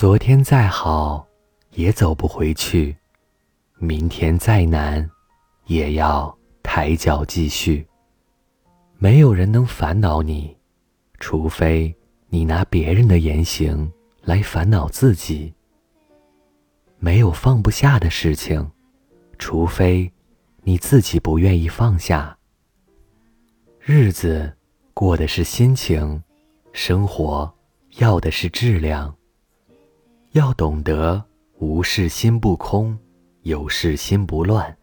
昨天再好，也走不回去；明天再难，也要抬脚继续。没有人能烦恼你，除非你拿别人的言行来烦恼自己。没有放不下的事情，除非你自己不愿意放下。日子过的是心情，生活要的是质量。要懂得无事心不空，有事心不乱，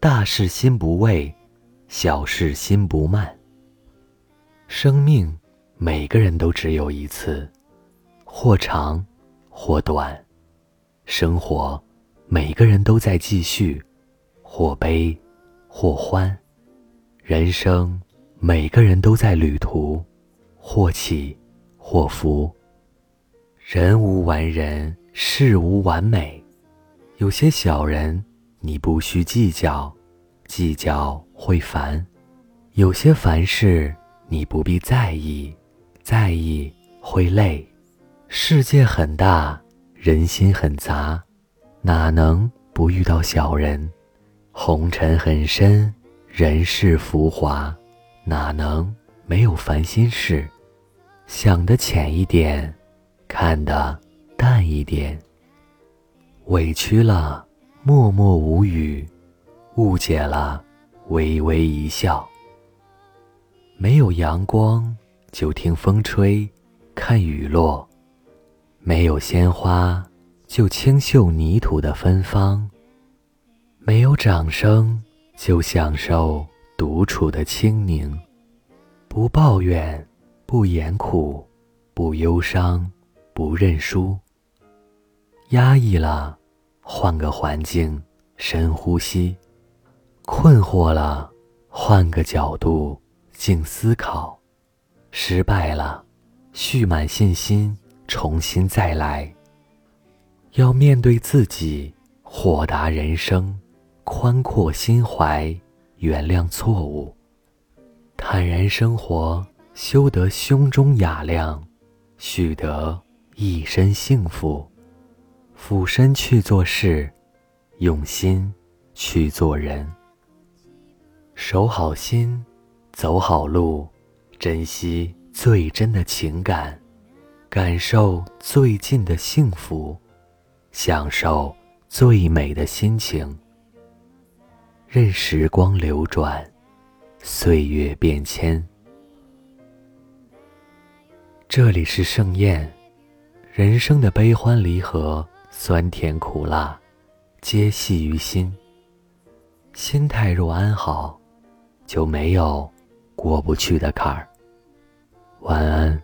大事心不畏，小事心不慢。生命每个人都只有一次，或长或短。生活每个人都在继续，或悲或欢。人生每个人都在旅途，或起或伏。人无完人，事无完美。有些小人，你不需计较，计较会烦；有些凡事，你不必在意，在意会累。世界很大，人心很杂，哪能不遇到小人？红尘很深，人世浮华，哪能没有烦心事？想得浅一点。看得淡一点。委屈了，默默无语；误解了，微微一笑。没有阳光，就听风吹，看雨落；没有鲜花，就清嗅泥土的芬芳；没有掌声，就享受独处的清宁。不抱怨，不言苦，不忧伤。不认输，压抑了，换个环境，深呼吸；困惑了，换个角度，静思考；失败了，蓄满信心，重新再来。要面对自己，豁达人生，宽阔心怀，原谅错误，坦然生活，修得胸中雅量，许得。一身幸福，俯身去做事，用心去做人。守好心，走好路，珍惜最真的情感，感受最近的幸福，享受最美的心情。任时光流转，岁月变迁。这里是盛宴。人生的悲欢离合，酸甜苦辣，皆系于心。心态若安好，就没有过不去的坎儿。晚安。